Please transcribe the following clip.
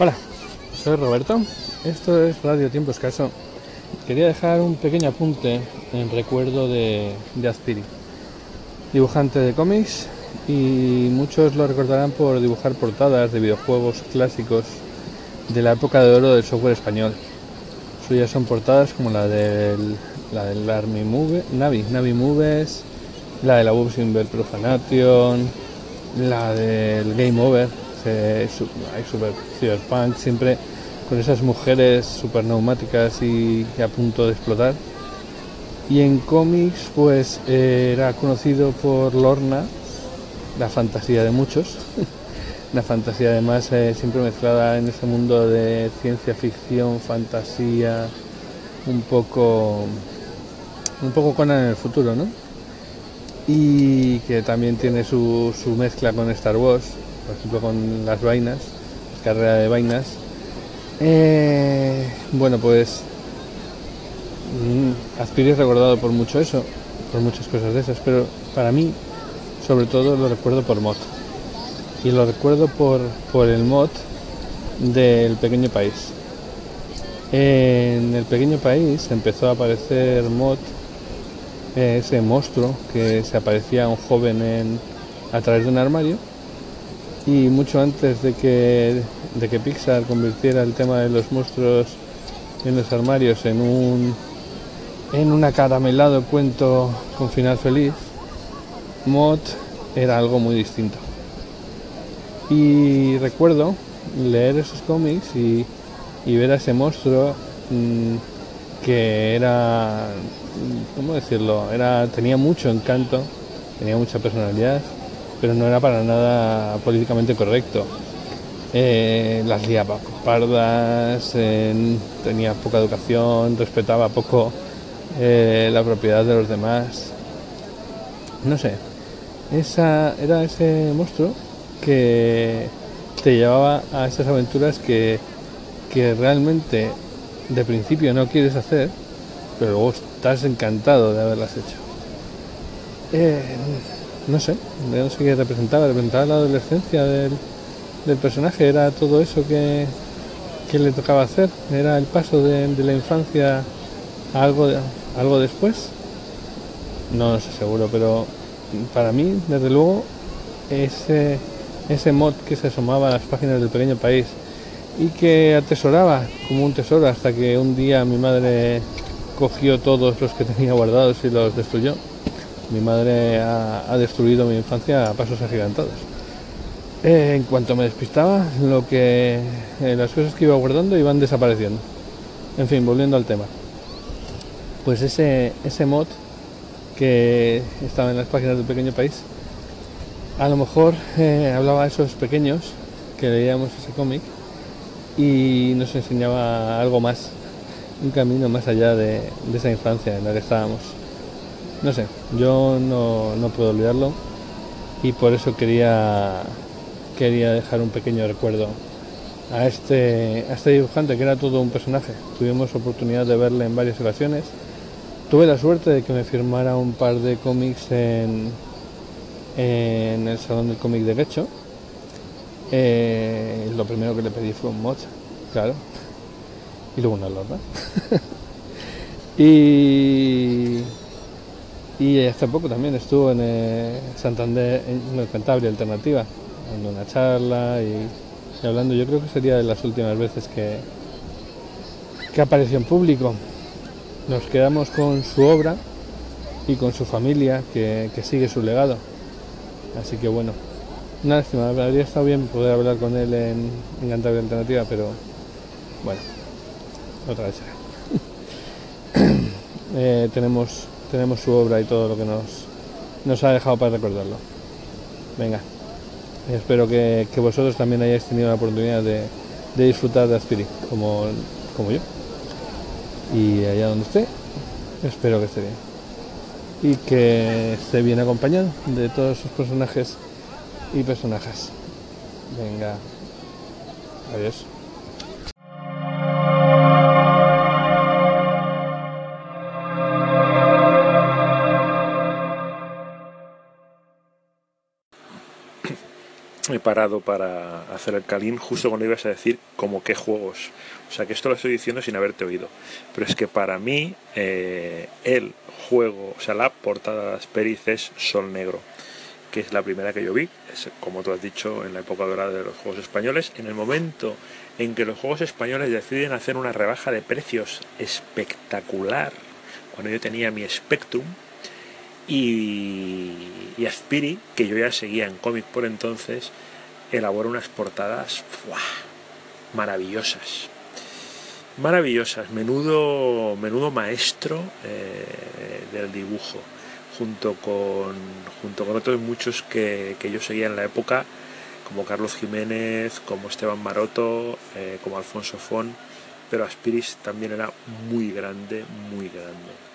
Hola, soy Roberto. Esto es Radio Tiempo Escaso. Quería dejar un pequeño apunte en recuerdo de, de dibujante de cómics y muchos lo recordarán por dibujar portadas de videojuegos clásicos de la época de oro del software español. Suyas son portadas como la del, Army Move, Navi, Navi Moves, la de la Inver Profanation, la del Game Over, hay super cyberpunk, siempre con esas mujeres super neumáticas y, a punto de explotar. Y en cómics, pues era conocido por Lorna, la fantasía de muchos. la fantasía además eh, siempre mezclada en ese mundo de ciencia ficción, fantasía, un poco un poco con en el futuro, ¿no? Y que también tiene su, su mezcla con Star Wars, por ejemplo con las vainas, carrera de vainas. Eh, bueno, pues mm, Aspiri es recordado por mucho eso, por muchas cosas de esas, pero para mí, sobre todo, lo recuerdo por mod. Y lo recuerdo por, por el mod del pequeño país. En el pequeño país empezó a aparecer mod, ese monstruo que se aparecía a un joven en, a través de un armario y mucho antes de que, de que Pixar convirtiera el tema de los monstruos en los armarios en un, en un acaramelado cuento con final feliz, Mod era algo muy distinto. Y recuerdo leer esos cómics y, ver a ese monstruo mm, que era, ¿cómo decirlo? Era, tenía mucho encanto, tenía mucha personalidad pero no era para nada políticamente correcto. Eh, las liaba pardas, tenía poca educación, respetaba poco eh, la propiedad de los demás. No sé, esa, era ese monstruo que te llevaba a esas aventuras que, que realmente de principio no quieres hacer, pero luego estás encantado de haberlas hecho. Eh, no sé, no sé qué representaba, representaba la adolescencia del, personaje, era todo eso que, le tocaba hacer, era el paso de, la infancia a algo, algo después. No lo sé seguro, pero para mí, desde luego, ese, ese mod que se asomaba a las páginas del pequeño país y que atesoraba como un tesoro hasta que un día mi madre cogió todos los que tenía guardados y los destruyó mi madre ha, destruido mi infancia a pasos agigantados. Eh, en cuanto me despistaba, lo que eh, las cosas que iba guardando iban desapareciendo. En fin, volviendo al tema. Pues ese, ese mod que estaba en las páginas del pequeño país, a lo mejor eh, hablaba a esos pequeños que leíamos ese cómic y nos enseñaba algo más, un camino más allá de, de esa infancia en la que estábamos no sé, yo no, puedo olvidarlo y por eso quería, quería dejar un pequeño recuerdo a este, a este dibujante que era todo un personaje. Tuvimos oportunidad de verle en varias ocasiones. Tuve la suerte de que me firmara un par de cómics en, en el Salón del Cómic de Lecho. Eh, lo primero que le pedí fue un mod, claro. Y luego una lorna. y y hace poco también estuvo en eh, Santander, en Cantabria Alternativa, dando una charla y, hablando. Yo creo que sería de las últimas veces que, que apareció en público. Nos quedamos con su obra y con su familia que, sigue su legado. Así que bueno, una lástima, habría estado bien poder hablar con él en, en Cantabria Alternativa, pero bueno, otra vez eh, tenemos tenemos su obra y todo lo que nos, nos ha dejado para recordarlo. Venga, espero que, vosotros también hayáis tenido la oportunidad de, disfrutar de Aspiri, como, como yo. Y allá donde esté, espero que esté bien. Y que esté bien acompañado de todos sus personajes y personajes. Venga, adiós. Parado para hacer el calín justo cuando ibas a decir como qué juegos. O sea que esto lo estoy diciendo sin haberte oído. Pero es que para mí eh, el juego, o sea, la portada de Asperis es Sol Negro, que es la primera que yo vi, es, como tú has dicho, en la época dorada de los juegos españoles. En el momento en que los juegos españoles deciden hacer una rebaja de precios espectacular, cuando yo tenía mi Spectrum, y, Aspiri, que yo ya seguía en cómic por entonces, elabora unas portadas maravillosas. Maravillosas, menudo, menudo maestro eh, del dibujo, junto con, junto con otros muchos que, yo seguía en la época, como Carlos Jiménez, como Esteban Maroto, eh, como Alfonso Fon, pero Aspiris también era muy grande, muy grande.